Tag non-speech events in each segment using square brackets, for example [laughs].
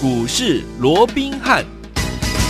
股市罗宾汉。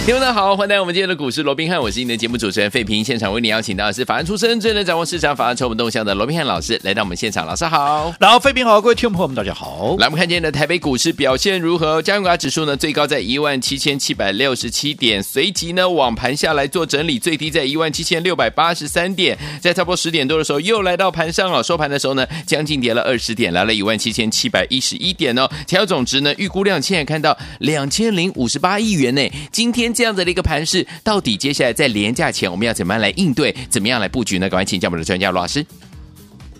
听众好，欢迎来到我们今天的股市罗宾汉，我是你的节目主持人费平。现场为你邀请到的是法案出身、最能掌握市场法案筹码动向的罗宾汉老师，来到我们现场。老师好，然后费平好，各位听众朋友们大家好。来，我们看今天的台北股市表现如何？加权指数呢，最高在一万七千七百六十七点，随即呢往盘下来做整理，最低在一万七千六百八十三点，在差不多十点多的时候又来到盘上了，收盘的时候呢，将近跌了二十点，来了一万七千七百一十一点哦。成交总值呢，预估量现在看到两千零五十八亿元呢。今天这样子的一个盘势。到底接下来在连价前我们要怎么样来应对？怎么样来布局呢？赶快请教我们的专家罗老师。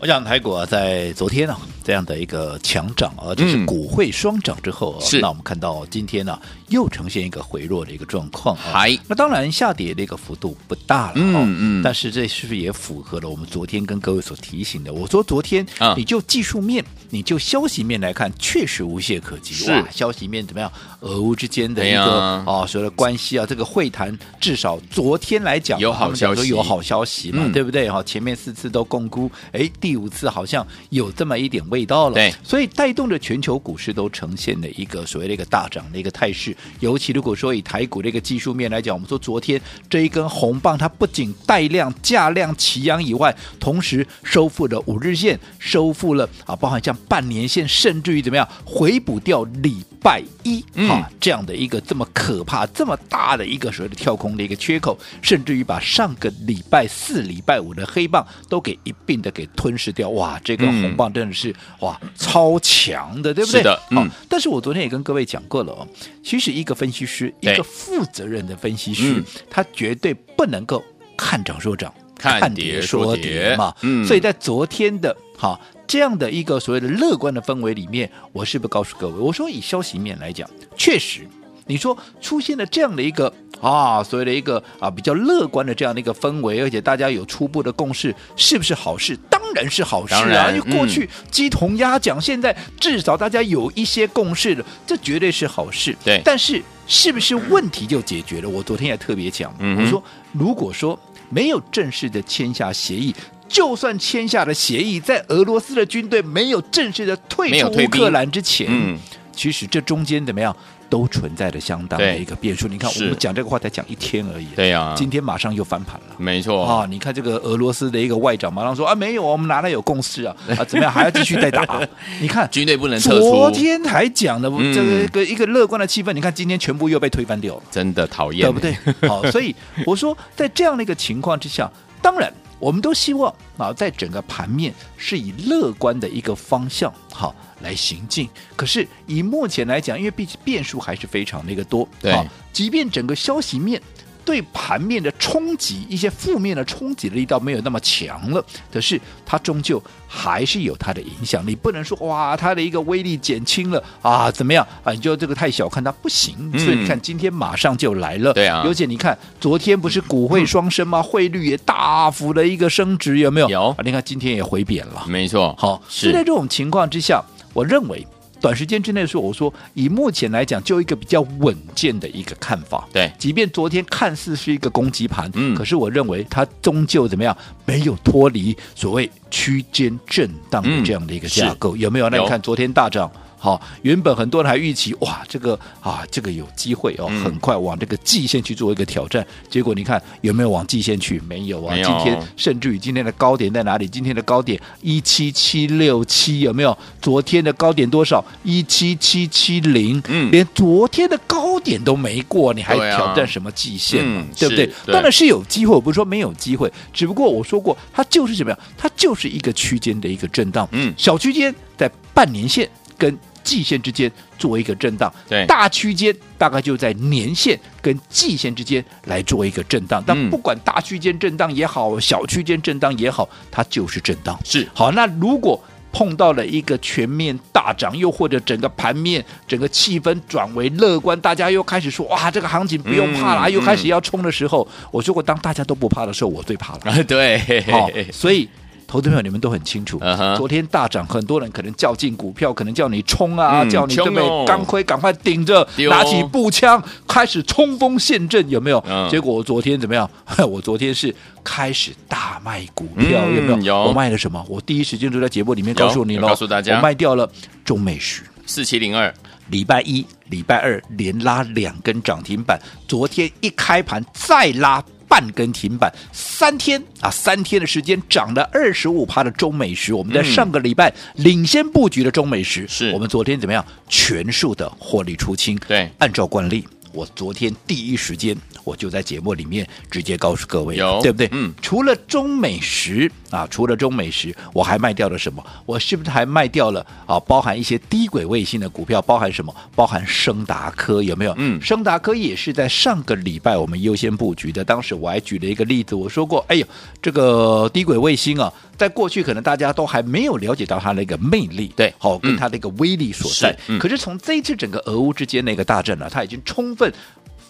我想台股啊，在昨天啊这样的一个强涨啊，就是股汇双涨之后啊，是那我们看到今天呢、啊、又呈现一个回落的一个状况啊。嗨，那当然下跌的一个幅度不大了，嗯嗯，但是这是不是也符合了我们昨天跟各位所提醒的？我说昨天啊，你就技术面，你就消息面来看，确实无懈可击。是哇，消息面怎么样？俄乌之间的一个啊所谓的关系啊，这个会谈至少昨天来讲有好消息，有好消息嘛，嗯、对不对？哈，前面四次都共估，哎，第五次好像。有这么一点味道了，对，所以带动着全球股市都呈现了一个所谓的一个大涨的一个态势。尤其如果说以台股的一个技术面来讲，我们说昨天这一根红棒，它不仅带量、价量齐扬以外，同时收复了五日线，收复了啊，包含像半年线，甚至于怎么样回补掉礼拜一啊这样的一个这么可怕、这么大的一个所谓的跳空的一个缺口，甚至于把上个礼拜四、礼拜五的黑棒都给一并的给吞噬掉。哇，这个红棒真的是、嗯、哇超强的，对不对？是的，嗯。好，但是我昨天也跟各位讲过了哦，其实一个分析师，一个负责任的分析师，他绝对不能够看涨说涨，看跌说跌嘛。嗯。所以在昨天的哈这样的一个所谓的乐观的氛围里面，我是不是告诉各位，我说以消息面来讲，确实，你说出现了这样的一个啊所谓的一个啊比较乐观的这样的一个氛围，而且大家有初步的共识，是不是好事？当然是好事啊！因为过去鸡同鸭讲，现在至少大家有一些共识了，这绝对是好事。对，但是是不是问题就解决了？我昨天也特别讲，我说如果说没有正式的签下协议，就算签下了协议，在俄罗斯的军队没有正式的退出乌克兰之前，其实这中间怎么样？都存在着相当的一个变数。你看，我们讲这个话才讲一天而已。对呀、啊，今天马上又翻盘了。没错啊，你看这个俄罗斯的一个外长马上说啊，没有，我们哪来有共识啊？啊，怎么样 [laughs] 还要继续再打？你看军队不能撤出。昨天还讲的这个一个一个乐观的气氛，你看今天全部又被推翻掉了。真的讨厌，对不对？好，所以我说，在这样的一个情况之下，当然我们都希望啊，在整个盘面是以乐观的一个方向好。来行进，可是以目前来讲，因为毕竟变数还是非常那个多，对，即便整个消息面对盘面的冲击，一些负面的冲击的力道没有那么强了，可是它终究还是有它的影响力，不能说哇，它的一个威力减轻了啊，怎么样啊？你就这个太小看它不行，嗯、所以你看今天马上就来了，对啊，尤其你看昨天不是股汇双升吗？汇率也大幅的一个升值，有没有？有啊，你看今天也回贬了，没错，好，是在这种情况之下。我认为短时间之内说，我说以目前来讲，就一个比较稳健的一个看法。对，即便昨天看似是一个攻击盘，嗯，可是我认为它终究怎么样，没有脱离所谓区间震荡的这样的一个架构，嗯、有没有？那你看昨天大涨。好，原本很多人还预期哇，这个啊，这个有机会哦，很快往这个季线去做一个挑战。结果你看有没有往季线去？没有啊。今天甚至于今天的高点在哪里？今天的高点一七七六七有没有？昨天的高点多少？一七七七零。嗯，连昨天的高点都没过，你还挑战什么季线？嗯，对不对？当然是有机会，我不是说没有机会，只不过我说过，它就是怎么样？它就是一个区间的一个震荡。嗯，小区间在半年线跟季线之间做一个震荡，对，大区间大概就在年线跟季线之间来做一个震荡。但不管大区间震荡也好，小区间震荡也好，它就是震荡。是好，那如果碰到了一个全面大涨，又或者整个盘面整个气氛转为乐观，大家又开始说哇，这个行情不用怕了，嗯、又开始要冲的时候，嗯、我说过，当大家都不怕的时候，我最怕了。[laughs] 对，好，所以。投资朋友，你们都很清楚，uh huh. 昨天大涨，很多人可能叫进股票，可能叫你冲啊，嗯、叫你准备钢盔赶快顶着，哦、拿起步枪开始冲锋陷阵，有没有？嗯、结果我昨天怎么样？[laughs] 我昨天是开始大卖股票，嗯、有没有？有。我卖了什么？我第一时间就在节目里面告诉你了，告诉大家，我卖掉了中美徐四七零二。礼拜一、礼拜二连拉两根涨停板，昨天一开盘再拉半根停板，三天啊，三天的时间涨了二十五趴的中美食，我们在上个礼拜领先布局的中美食，是。我们昨天怎么样？全数的获利出清？对，按照惯例，我昨天第一时间。我就在节目里面直接告诉各位，对不对？嗯，除了中美食啊，除了中美食，我还卖掉了什么？我是不是还卖掉了啊？包含一些低轨卫星的股票，包含什么？包含升达科有没有？嗯，升达科也是在上个礼拜我们优先布局的。当时我还举了一个例子，我说过，哎呦，这个低轨卫星啊，在过去可能大家都还没有了解到它的一个魅力，对，好，跟它的一个威力所在。嗯、可是从这一次整个俄乌之间的一个大战呢、啊，它已经充分。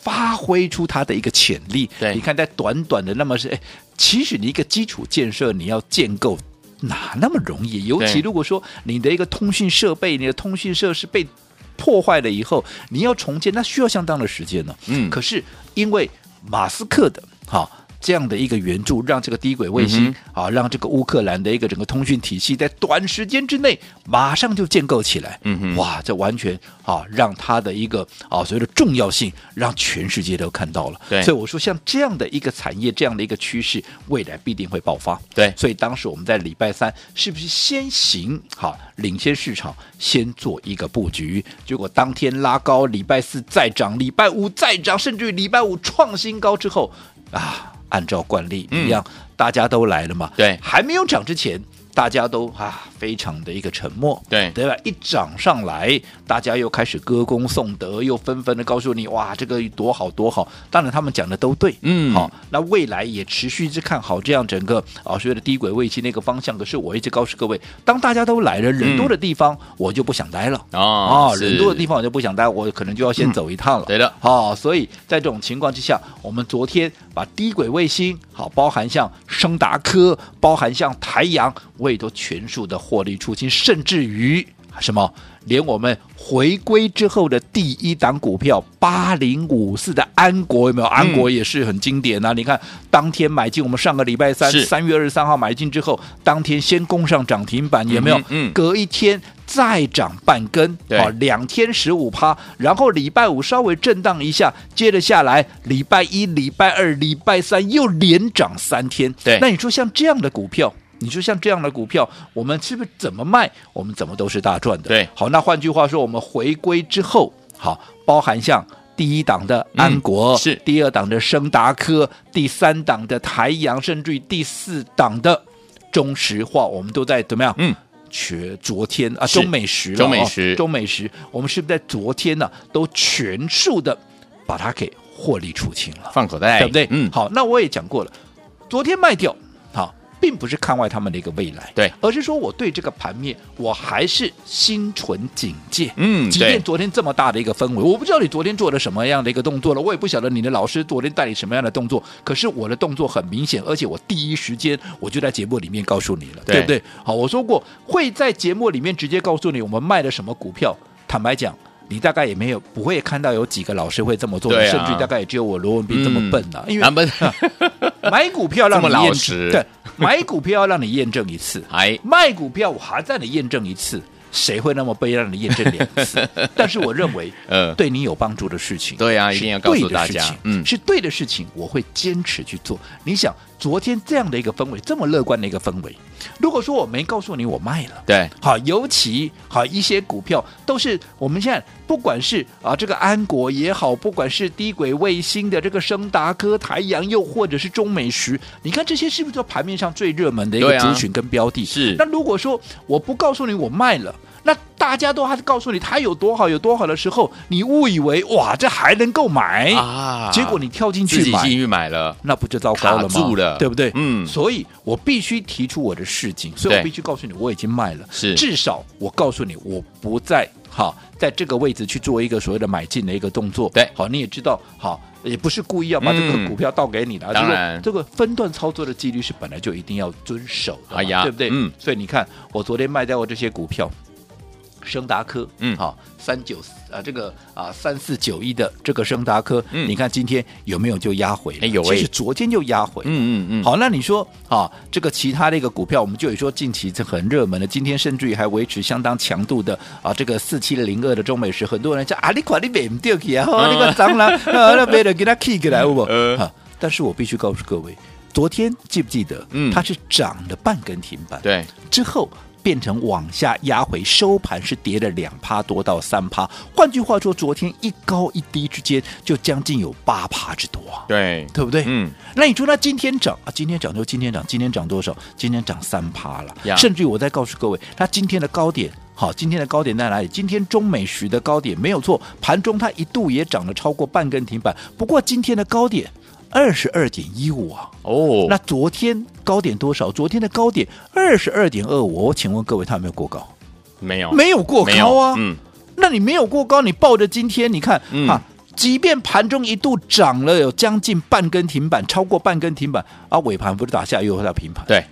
发挥出它的一个潜力，对，你看在短短的那么是，哎，其实你一个基础建设你要建构哪那么容易？尤其如果说你的一个通讯设备、你的通讯设施被破坏了以后，你要重建，那需要相当的时间呢。嗯，可是因为马斯克的哈。这样的一个援助，让这个低轨卫星、嗯、啊，让这个乌克兰的一个整个通讯体系在短时间之内马上就建构起来。嗯哼，哇，这完全啊，让它的一个啊所谓的重要性，让全世界都看到了。对，所以我说，像这样的一个产业，这样的一个趋势，未来必定会爆发。对，所以当时我们在礼拜三是不是先行好领先市场，先做一个布局？结果当天拉高，礼拜四再涨，礼拜五再涨，甚至于礼拜五创新高之后啊。按照惯例一样，嗯、大家都来了嘛？对，还没有涨之前。大家都啊，非常的一个沉默，对对吧？一涨上来，大家又开始歌功颂德，又纷纷的告诉你，哇，这个多好多好。当然，他们讲的都对，嗯，好，那未来也持续一直看好这样整个啊，所谓的低轨卫星那个方向。可是我一直告诉各位，当大家都来了，人多的地方，我就不想待了、嗯、啊，人多的地方我就不想待，我可能就要先走一趟了。嗯、对的，好，所以在这种情况之下，我们昨天把低轨卫星好，包含像升达科，包含像台阳，我也都全数。的获利出清，甚至于什么，连我们回归之后的第一档股票八零五四的安国有没有？安国也是很经典啊！嗯、你看当天买进，我们上个礼拜三三月二十三号买进之后，当天先攻上涨停板，有没有？嗯，隔一天再涨半根，啊，两天十五趴，然后礼拜五稍微震荡一下，接着下来礼拜一、礼拜二、礼拜三又连涨三天。对，那你说像这样的股票？你说像这样的股票，我们是不是怎么卖，我们怎么都是大赚的？对，好，那换句话说，我们回归之后，好，包含像第一档的安国，嗯、是第二档的升达科，第三档的台阳，甚至于第四档的中石化，我们都在怎么样？嗯，全昨天啊，中美食，中美食，中美食，我们是不是在昨天呢、啊，都全数的把它给获利出清了，放口袋，对不对？嗯，好，那我也讲过了，昨天卖掉。并不是看外他们的一个未来，对，而是说我对这个盘面我还是心存警戒。嗯，即便昨天这么大的一个氛围，我不知道你昨天做了什么样的一个动作了，我也不晓得你的老师昨天带你什么样的动作。可是我的动作很明显，而且我第一时间我就在节目里面告诉你了，对，对不对？好，我说过会在节目里面直接告诉你我们卖了什么股票。坦白讲。你大概也没有不会看到有几个老师会这么做，啊、甚至大概也只有我罗文斌这么笨呐、啊。嗯、因为、啊、[laughs] 买股票让你验证，对，[laughs] 买股票要让你验证一次，哎，卖股票我还在你验证一次，谁会那么笨让你验证两次？[laughs] 但是我认为，呃，对你有帮助的事情，对啊，一定要告诉大家，嗯，是对的事情，我会坚持去做。你想。昨天这样的一个氛围，这么乐观的一个氛围，如果说我没告诉你我卖了，对，好，尤其好一些股票都是我们现在不管是啊这个安国也好，不管是低轨卫星的这个升达科、台阳，又或者是中美时，你看这些是不是就盘面上最热门的一个族群跟标的？啊、是。那如果说我不告诉你我卖了。那大家都还是告诉你它有多好有多好的时候，你误以为哇这还能够买啊？结果你跳进去买，自己进去买了，那不就糟糕了吗？了，对不对？嗯，所以我必须提出我的事情，所以我必须告诉你我已经卖了。是，至少我告诉你我不再好在这个位置去做一个所谓的买进的一个动作。对，好，你也知道，好也不是故意要把这个股票倒给你的，当然这个分段操作的纪律是本来就一定要遵守的，哎呀，对不对？嗯，所以你看我昨天卖掉我这些股票。升达科，嗯。好三九啊这个啊三四九一的这个升达科，嗯。你看今天有没有就压回了？哎有哎其实昨天就压回，嗯嗯嗯，好，那你说啊，这个其他的一个股票，我们就有说近期这很热门的，今天甚至于还维持相当强度的啊，这个四七零二的中美食，很多人讲啊，你看你买不掉去啊，哦、那个蟑螂 [laughs] 啊，那别人给他 kick 过来，好不好？呃啊，但是我必须告诉各位，昨天记不记得？嗯。它是涨了半根停板，对，之后变成往下压回，收盘是跌了两趴多到三趴。换句话说，昨天一高一低之间就将近有八趴之多啊。对，对不对？嗯，那你说那今天涨啊？今天涨就今天涨，今天涨多少？今天涨三趴了呀。甚至于我再告诉各位，它今天的高点，好，今天的高点在哪里？今天中美时的高点没有错，盘中它一度也涨了超过半根停板。不过今天的高点二十二点一五啊。哦，那昨天高点多少？昨天的高点二十二点二五。我请问各位，它有没有过高？没有，没有过高啊。嗯，那你没有过高，你抱着今天，你看、嗯啊，即便盘中一度涨了有将近半根停板，超过半根停板啊，尾盘不是打下又回到平盘？对，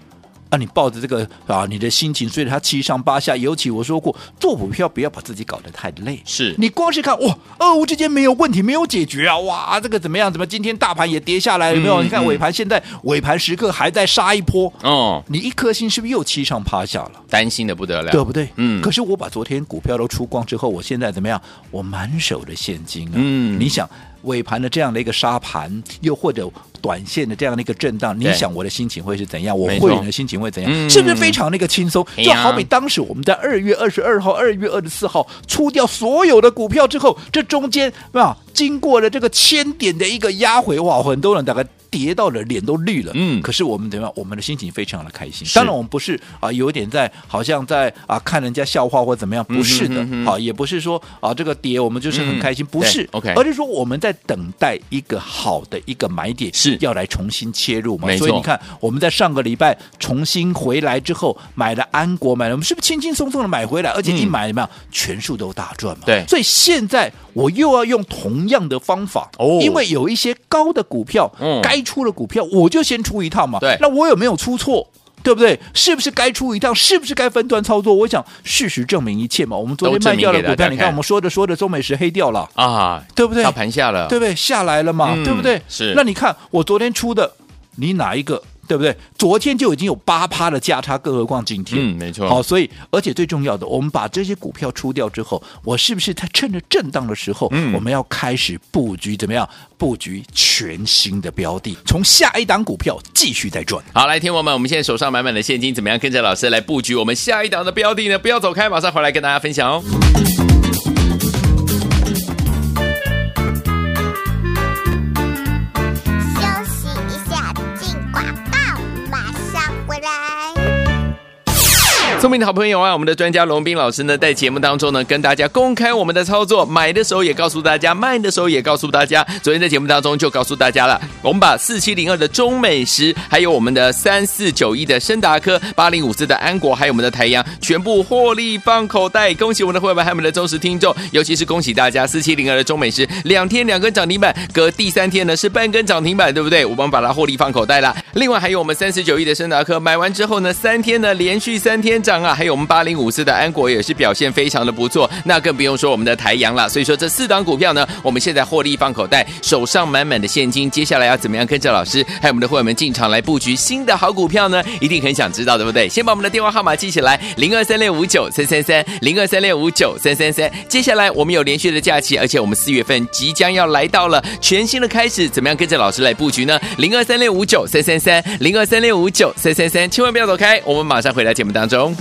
啊，你抱着这个啊，你的心情所以它七上八下。尤其我说过，做股票不要把自己搞得太累。是你光是看哇，俄乌之间没有问题，没有解决啊，哇，这个怎么样？怎么今天大盘也跌下来？有没有？嗯你看尾盘现在尾盘时刻还在杀一波，哦，你一颗心是不是又七上八下了？担心的不得了，对不对？嗯可是我把昨天股票都出光之后，我现在怎么样？我满手的现金啊！嗯你想尾盘的这样的一个杀盘，又或者短线的这样的一个震荡，你想我的心情会是怎样？我会员的心情会怎样？嗯是不是非常那个轻松？就好比当时我们在二月二十二号、二月二十四号出掉所有的股票之后，这中间啊，经过了这个千点的一个压回，哇，很多人大概。跌到了脸都绿了，嗯。可是我们怎么样？我们的心情非常的开心。当然，我们不是啊，有点在好像在啊看人家笑话或怎么样，不是的。好，也不是说啊这个跌我们就是很开心，嗯不是，OK。而是说我们在等待一个好的一个买点，是。要来重新切入嘛。所以你看，我们在上个礼拜重新回来之后，买了安国，买了我们是不是轻轻松松的买回来？而且一嗯。买怎么样，全数都大赚嘛。对。所以现在我又要用同样的方法，哦因为有一些高的股票，嗯该出的股票我就先出一趟嘛。对那我有没有出错？对不对？是不是该出一趟？是不是该分段操作？我想事实证明一切嘛。我们昨天卖掉了股票，你看我们说着说着，中美石黑掉了，啊，对不对大？盘下了，对不对？下来了嘛，嗯对不对？是那你看我昨天出的，你哪一个？对不对？昨天就已经有八趴的价差，更何况今天？嗯，没错，好，所以而且最重要的，我们把这些股票出掉之后，我是不是在趁着震荡的时候，嗯我们要开始布局怎么样？布局全新的标的，从下一档股票继续再赚。好，来，听我们，我们现在手上满满的现金，怎么样跟着老师来布局我们下一档的标的呢？不要走开，马上回来跟大家分享哦。聪明的好朋友啊，我们的专家龙斌老师呢，在节目当中呢，跟大家公开我们的操作，买的时候也告诉大家，卖的时候也告诉大家。昨天在节目当中就告诉大家了，我们把四七零二的中美食，还有我们的三四九一的申达科，八零五四的安国，还有我们的台阳，全部获利放口袋。恭喜我们的会员，还有我们的忠实听众，尤其是恭喜大家，四七零二的中美食两天两根涨停板，隔第三天呢是半根涨停板，对不对？我们把它获利放口袋了。另外还有我们三四九亿的申达科，买完之后呢，三天呢连续三天涨啊，还有我们八零五四的安国也是表现非常的不错，那更不用说我们的台阳了。所以说这四档股票呢，我们现在获利放口袋，手上满满的现金，接下来要怎么样跟着老师还有我们的会员们进场来布局新的好股票呢？一定很想知道，对不对？先把我们的电话号码记起来，零二三六五九三三三，零二三六五九三三三。接下来我们有连续的假期，而且我们四月份即将要来到了全新的开始，怎么样跟着老师来布局呢？零二三六五九三三三，零二三六五九三三三，千万不要走开，我们马上回来节目当中。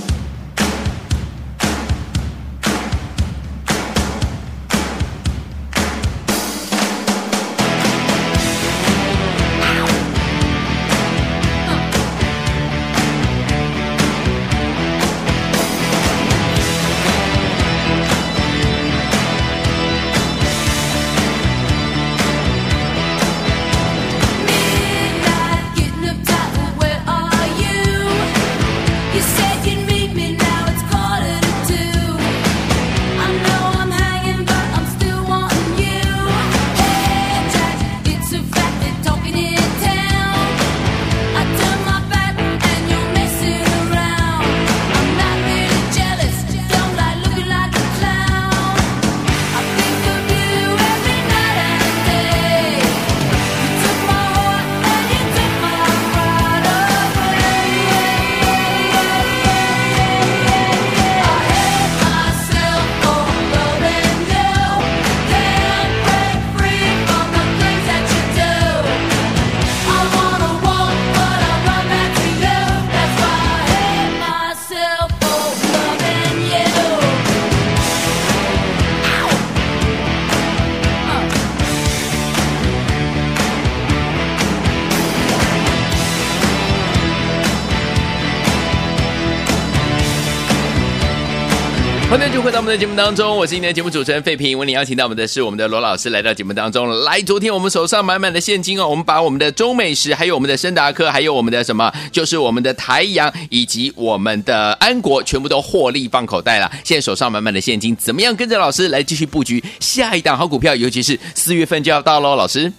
欢迎继续回到我们的节目当中，我是今天的节目主持人费平。为你邀请到我们的是我们的罗老师来到节目当中来。昨天我们手上满满的现金哦，我们把我们的中美食，还有我们的升达科，还有我们的什么，就是我们的台阳以及我们的安国，全部都获利放口袋了。现在手上满满的现金，怎么样跟着老师来继续布局下一档好股票？尤其是四月份就要到喽，老师。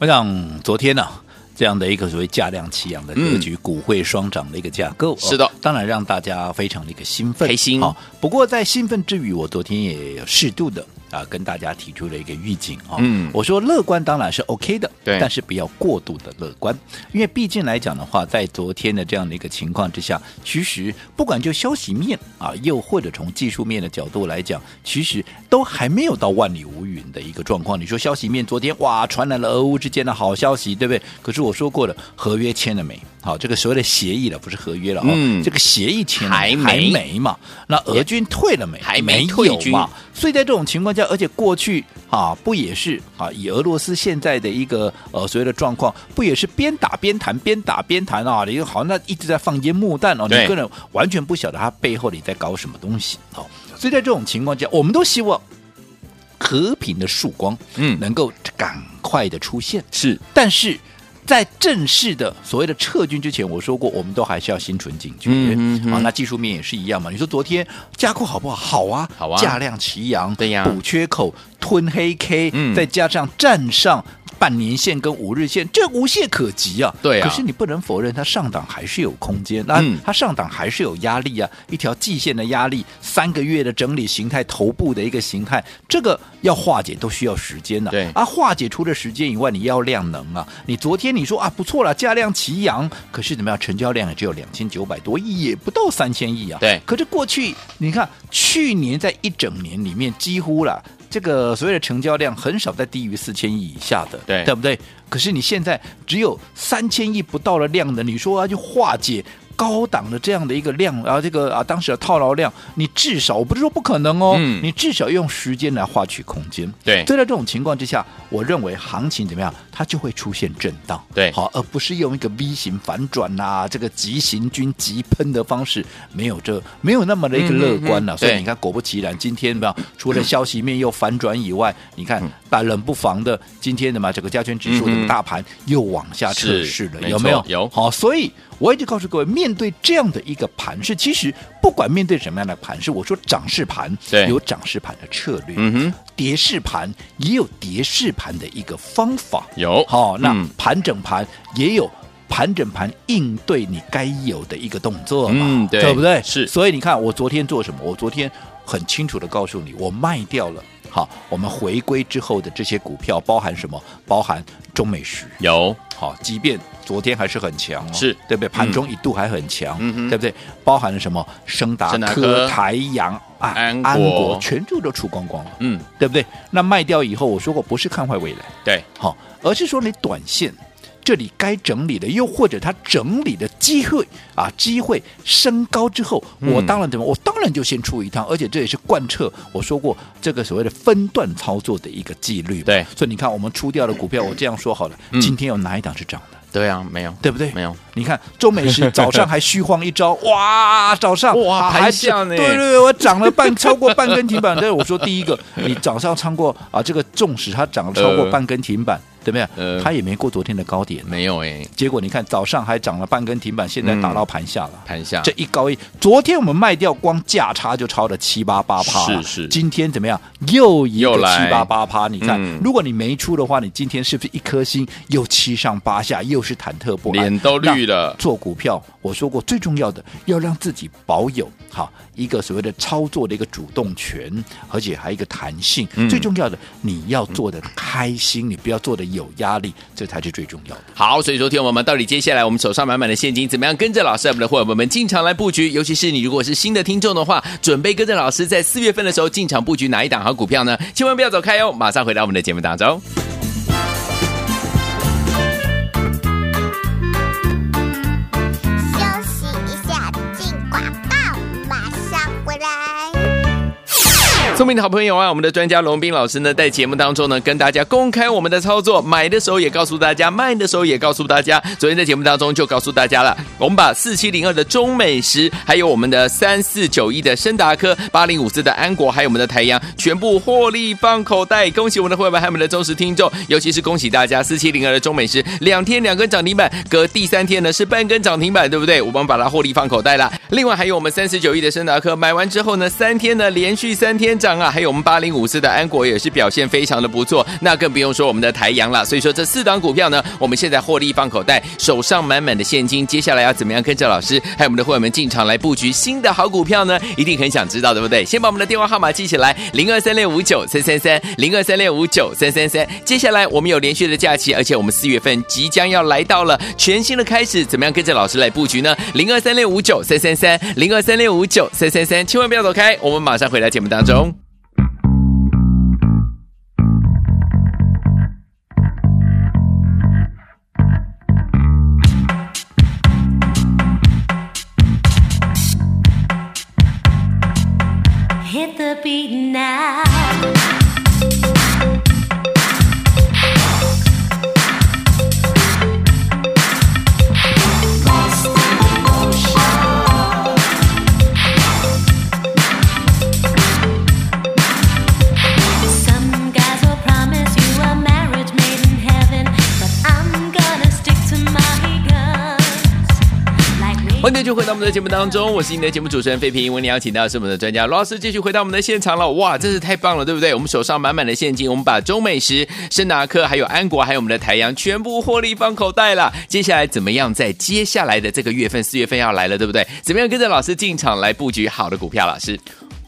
我想昨天呢、这样的一个所谓价量齐扬的格局，嗯、股汇双涨的一个架构，是的、哦，当然让大家非常的一个兴奋，开心。好，不过在兴奋之余，我昨天也适度的。啊，跟大家提出了一个预警啊，嗯，我说乐观当然是 OK 的，对，但是不要过度的乐观，因为毕竟来讲的话，在昨天的这样的一个情况之下，其实不管就消息面啊，又或者从技术面的角度来讲，其实都还没有到万里无云的一个状况。你说消息面昨天哇，传来了俄乌之间的好消息，对不对？可是我说过了，合约签了没？好，这个所谓的协议了，不是合约了，嗯，这个协议签了还没嘛？那俄军退了没？还没退军嘛？所以在这种情况下，而且过去啊，不也是啊？以俄罗斯现在的一个呃所谓的状况，不也是边打边谈，边打边谈啊？你好像那一直在放烟幕弹哦，你个人完全不晓得他背后你在搞什么东西哦。所以在这种情况下，我们都希望和平的曙光，嗯，能够赶快的出现。是，但是。在正式的所谓的撤军之前，我说过，我们都还是要心存警觉。嗯嗯。啊，那技术面也是一样嘛。你说昨天加库好不好？好啊，好啊，价量齐扬，对呀，补缺口，吞黑 K，嗯，再加上站上。半年线跟五日线，这无懈可击啊！对啊，可是你不能否认，它上档还是有空间，那它上档还是有压力啊！一条季线的压力，三个月的整理形态，头部的一个形态，这个要化解都需要时间的。对啊，化解除了时间以外，你要量能啊！你昨天你说啊不错了，价量齐扬，可是怎么样？成交量也只有两千九百多亿，也不到三千亿啊！对，可是过去你看，去年在一整年里面几乎了。这个所谓的成交量很少在低于四千亿以下的，对，对不对？可是你现在只有三千亿不到的量的，你说要去化解？高档的这样的一个量，然后这个啊，当时的套牢量，你至少我不是说不可能哦，嗯、你至少用时间来换取空间。对，所以在这种情况之下，我认为行情怎么样，它就会出现震荡。对，好，而不是用一个 V 型反转呐、啊，这个急行军急喷的方式，没有这没有那么的一个乐观了、啊。嗯嗯嗯，所以你看，果不其然，今天怎么样？除了消息面又反转以外，嗯、你看，但冷不防的，今天的嘛，整个加权指数的大盘又往下测试了，有没有？有。好，所以。我一直告诉各位，面对这样的一个盘势，其实不管面对什么样的盘势，我说涨势盘有涨势盘的策略，嗯哼，跌势盘也有跌势盘的一个方法，有好、哦，那盘整盘也有盘整盘应对你该有的一个动作嘛，嗯，对，对不对？是，所以你看我昨天做什么？我昨天很清楚的告诉你，我卖掉了。好，我们回归之后的这些股票包含什么？包含中美食有好，即便昨天还是很强、哦，是对不对？盘中一度还很强，嗯、对不对？包含了什么？升达科、台阳、啊、安国，安国全部都出光光了，嗯，对不对？那卖掉以后，我说过不是看坏未来，对，好，而是说你短线。这里该整理的，又或者它整理的机会啊，机会升高之后，我当然怎么？我当然就先出一趟，而且这也是贯彻我说过这个所谓的分段操作的一个纪律。对，所以你看，我们出掉的股票，我这样说好了，今天有哪一档是涨的？对啊，没有，对不对？没有。你看中美是早上还虚晃一招，哇，早上哇还像呢，对对对，我涨了半超过半根停板。对，我说第一个，你早上超过啊，这个纵使它涨了超过半根停板。对不对？呃，它也没过昨天的高点，没有哎。结果你看早上还涨了半根停板，现在打到盘下了。盘下这一高一，昨天我们卖掉光价差就超了七八八趴。是是。今天怎么样？又一个七八八趴。你看，如果你没出的话，你今天是不是一颗心又七上八下，又是忐忑不安？脸都绿了。做股票，我说过最重要的要让自己保有好一个所谓的操作的一个主动权，而且还有一个弹性。最重要的，你要做的开心，你不要做的有压力。这才是最重要的。好，所以昨天我们到底接下来我们手上满满的现金，怎么样跟着老师我们的伙伴们进场来布局？尤其是你如果是新的听众的话，准备跟着老师在四月份的时候进场布局哪一档好股票呢？千万不要走开哦，马上回到我们的节目当中。聪明的好朋友啊，我们的专家龙斌老师呢，在节目当中呢，跟大家公开我们的操作，买的时候也告诉大家，卖的时候也告诉大家。昨天在节目当中就告诉大家了，我们把四七零二的中美食，还有我们的三四九一的申达科，八零五四的安国，还有我们的台阳，全部获利放口袋。恭喜我们的会员，还有我们的忠实听众，尤其是恭喜大家，四七零二的中美食两天两根涨停板，隔第三天呢是半根涨停板，对不对？我们把它获利放口袋了。另外还有我们三四九一的申达科，买完之后呢，三天呢连续三天。涨啊！还有我们八零五四的安国也是表现非常的不错，那更不用说我们的台阳了。所以说这四档股票呢，我们现在获利放口袋，手上满满的现金。接下来要怎么样跟着老师还有我们的会员们进场来布局新的好股票呢？一定很想知道，对不对？先把我们的电话号码记起来：零二三六五九三三三，零二三六五九三三三。接下来我们有连续的假期，而且我们四月份即将要来到了全新的开始，怎么样跟着老师来布局呢？零二三六五九三三三，零二三六五九三三三，千万不要走开，我们马上回来节目当中。欢迎继续回到我们的节目当中，我是你的节目主持人费平。为你邀请到是我们的专家罗老师，继续回到我们的现场了。哇，真是太棒了，对不对？我们手上满满的现金，我们把中美时、升达克、还有安国、还有我们的台阳全部获利放口袋了。接下来怎么样？在接下来的这个月份，四月份要来了，对不对？怎么样跟着老师进场来布局好的股票？老师，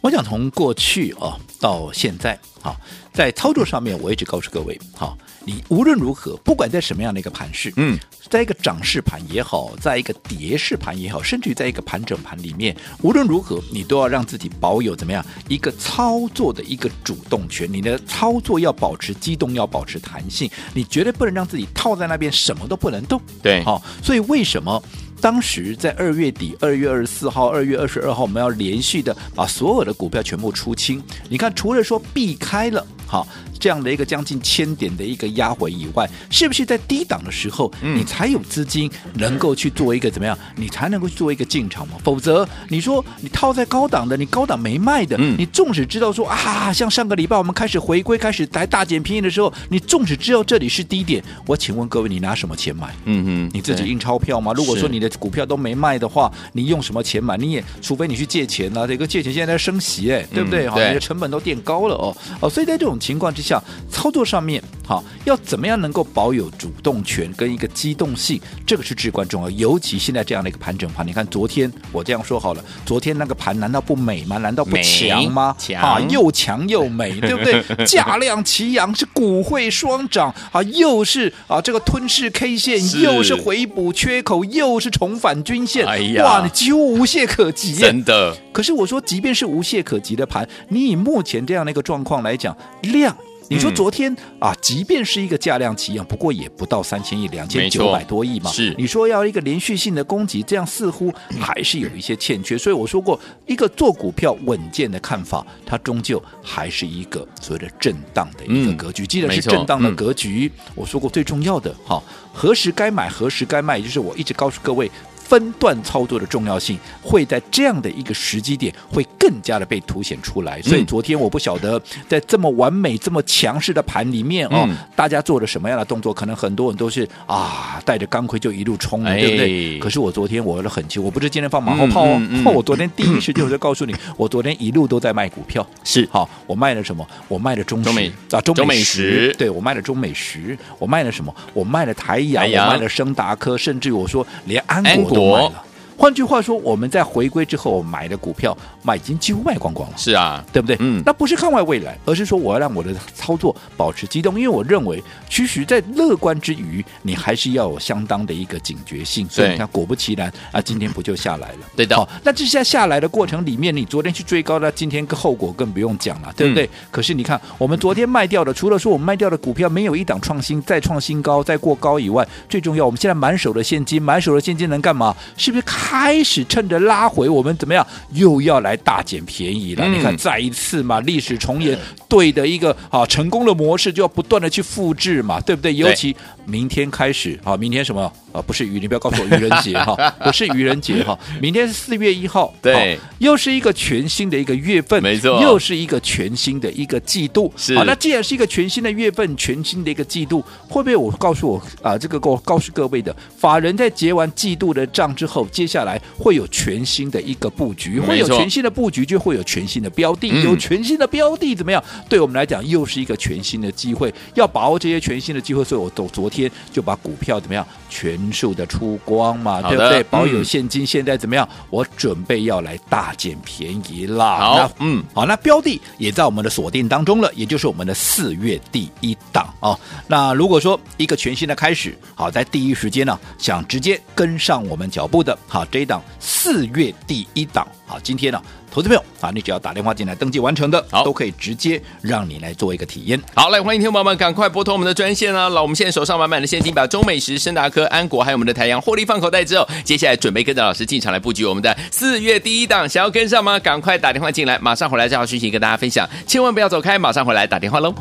我想从过去哦到现在，好，在操作上面，我一直告诉各位，好。你无论如何，不管在什么样的一个盘势，嗯，在一个涨势盘也好，在一个跌势盘也好，甚至于在一个盘整盘里面，无论如何，你都要让自己保有怎么样一个操作的一个主动权。你的操作要保持机动，要保持弹性，你绝对不能让自己套在那边，什么都不能动。对，好，所以为什么当时在二月底，二月二十四号、二月二十二号，我们要连续的把所有的股票全部出清？你看，除了说避开了。好，这样的一个将近千点的一个压回以外，是不是在低档的时候，嗯、你才有资金能够去做一个怎么样？你才能够去做一个进场嘛？否则，你说你套在高档的，你高档没卖的，嗯、你纵使知道说啊，像上个礼拜我们开始回归，开始来大减便宜的时候，你纵使知道这里是低点，我请问各位，你拿什么钱买？嗯嗯，你自己印钞票吗？如果说你的股票都没卖的话，你用什么钱买？你也除非你去借钱了、啊，这个借钱现在在升息，哎，对不对？好、嗯，你的成本都垫高了哦哦，所以在这种。情况之下，操作上面好，要怎么样能够保有主动权跟一个机动性，这个是至关重要。尤其现在这样的一个盘整盘，你看昨天我这样说好了，昨天那个盘难道不美吗？难道不强吗？强啊，又强又美，对不对？[laughs] 价量齐扬，是股汇双涨啊，又是啊这个吞噬 K 线，是又是回补缺口，又是重返均线，哎呀，哇，你几乎无懈可击，真的。可是我说，即便是无懈可击的盘，你以目前这样的一个状况来讲，量。你说昨天、嗯、啊，即便是一个价量齐扬，不过也不到三千亿，两千九百多亿嘛。是，你说要一个连续性的攻击，这样似乎还是有一些欠缺。所以我说过，一个做股票稳健的看法，它终究还是一个所谓的震荡的一个格局。既然、嗯、是震荡的格局，嗯、我说过最重要的哈，何时该买，何时该卖，也就是我一直告诉各位。分段操作的重要性会在这样的一个时机点会更加的被凸显出来，所以昨天我不晓得在这么完美、这么强势的盘里面哦，大家做了什么样的动作？可能很多人都是啊，带着钢盔就一路冲了，对不对？可是我昨天我的很清，我不是今天放马后炮哦，我昨天第一时间我就告诉你，我昨天一路都在卖股票，是。好，我卖了什么？我卖了中美啊，中美食，对我卖了中美食，我卖了什么？我卖了台阳，我卖了升达科，甚至我说连安国。都卖了。换句话说，我们在回归之后买的股票，卖已经几乎卖光光了。是啊，对不对？嗯，那不是看外未来，而是说我要让我的操作保持机动，因为我认为，其实，在乐观之余，你还是要有相当的一个警觉性。所以你看，果不其然啊，今天不就下来了？对的。好，那这下下来的过程里面，你昨天去追高，那今天个后果更不用讲了，对不对？嗯、可是你看，我们昨天卖掉的，除了说我们卖掉的股票没有一档创新、再创新高、再过高以外，最重要，我们现在满手的现金，满手的现金能干嘛？是不是看？开始趁着拉回，我们怎么样又要来大捡便宜了？嗯、你看，再一次嘛，历史重演，对的一个啊成功的模式，就要不断的去复制嘛，对不对？尤其明天开始，啊，明天什么啊？不是愚，你不要告诉我愚人节哈，不是愚人节哈，明天是四月一号，对，又是一个全新的一个月份，没错，又是一个全新的一个季度。是，好，那既然是一个全新的月份，全新的一个季度，会不会我告诉我啊？这个告告诉各位的，法人在结完季度的账之后，接下来会有全新的一个布局，会有全新的布局，就会有全新的标的，嗯、有全新的标的，怎么样？对我们来讲，又是一个全新的机会，要把握这些全新的机会。所以我昨昨天就把股票怎么样全数的出光嘛，对不对？保有现金，现在怎么样？我准备要来大捡便宜啦。好，嗯，好，那标的也在我们的锁定当中了，也就是我们的四月第一档啊。那如果说一个全新的开始，好，在第一时间呢，想直接跟上我们脚步的，好，这一档四月第一档，好，今天呢。投资朋友啊，你只要打电话进来登记完成的，好，都可以直接让你来做一个体验。好，来欢迎听众朋友们赶快拨通我们的专线啊！老，我们现在手上满满的现金，把中美食、深达科、安国还有我们的台阳获利放口袋之后，接下来准备跟着老师进场来布局我们的四月第一档，想要跟上吗？赶快打电话进来，马上回来这条讯息跟大家分享，千万不要走开，马上回来打电话喽。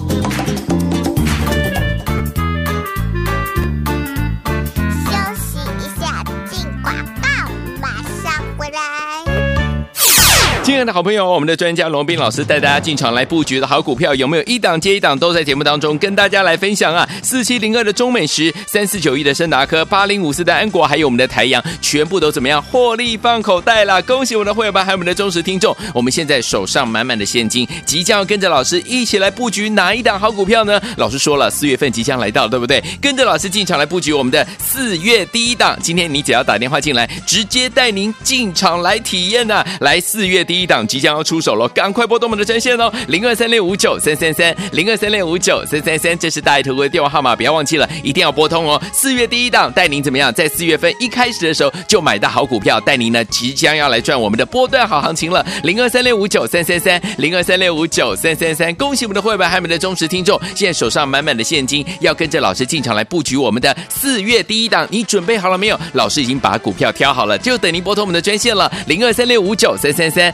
亲爱的好朋友，我们的专家龙斌老师带大家进场来布局的好股票，有没有一档接一档都在节目当中跟大家来分享啊？四七零二的中美食，三四九一的深达科，八零五四的安国，还有我们的台阳，全部都怎么样获利放口袋了？恭喜我们的会员们，还有我们的忠实听众，我们现在手上满满的现金，即将要跟着老师一起来布局哪一档好股票呢？老师说了，四月份即将来到，对不对？跟着老师进场来布局我们的四月第一档，今天你只要打电话进来，直接带您进场来体验呢、来，四月第第一。档即将要出手了，赶快拨动我们的专线哦，零二三六五九三三三，零二三六五九三三三，这是大爱投顾的电话号码，不要忘记了，一定要拨通哦。四月第一档带您怎么样，在四月份一开始的时候就买到好股票，带您呢即将要来赚我们的波段好行情了，零二三六五九三三三，零二三六五九三三三，恭喜我们的会员，还有我们的忠实听众，现在手上满满的现金，要跟着老师进场来布局我们的四月第一档，你准备好了没有？老师已经把股票挑好了，就等您拨通我们的专线了，零二三六五九三三三。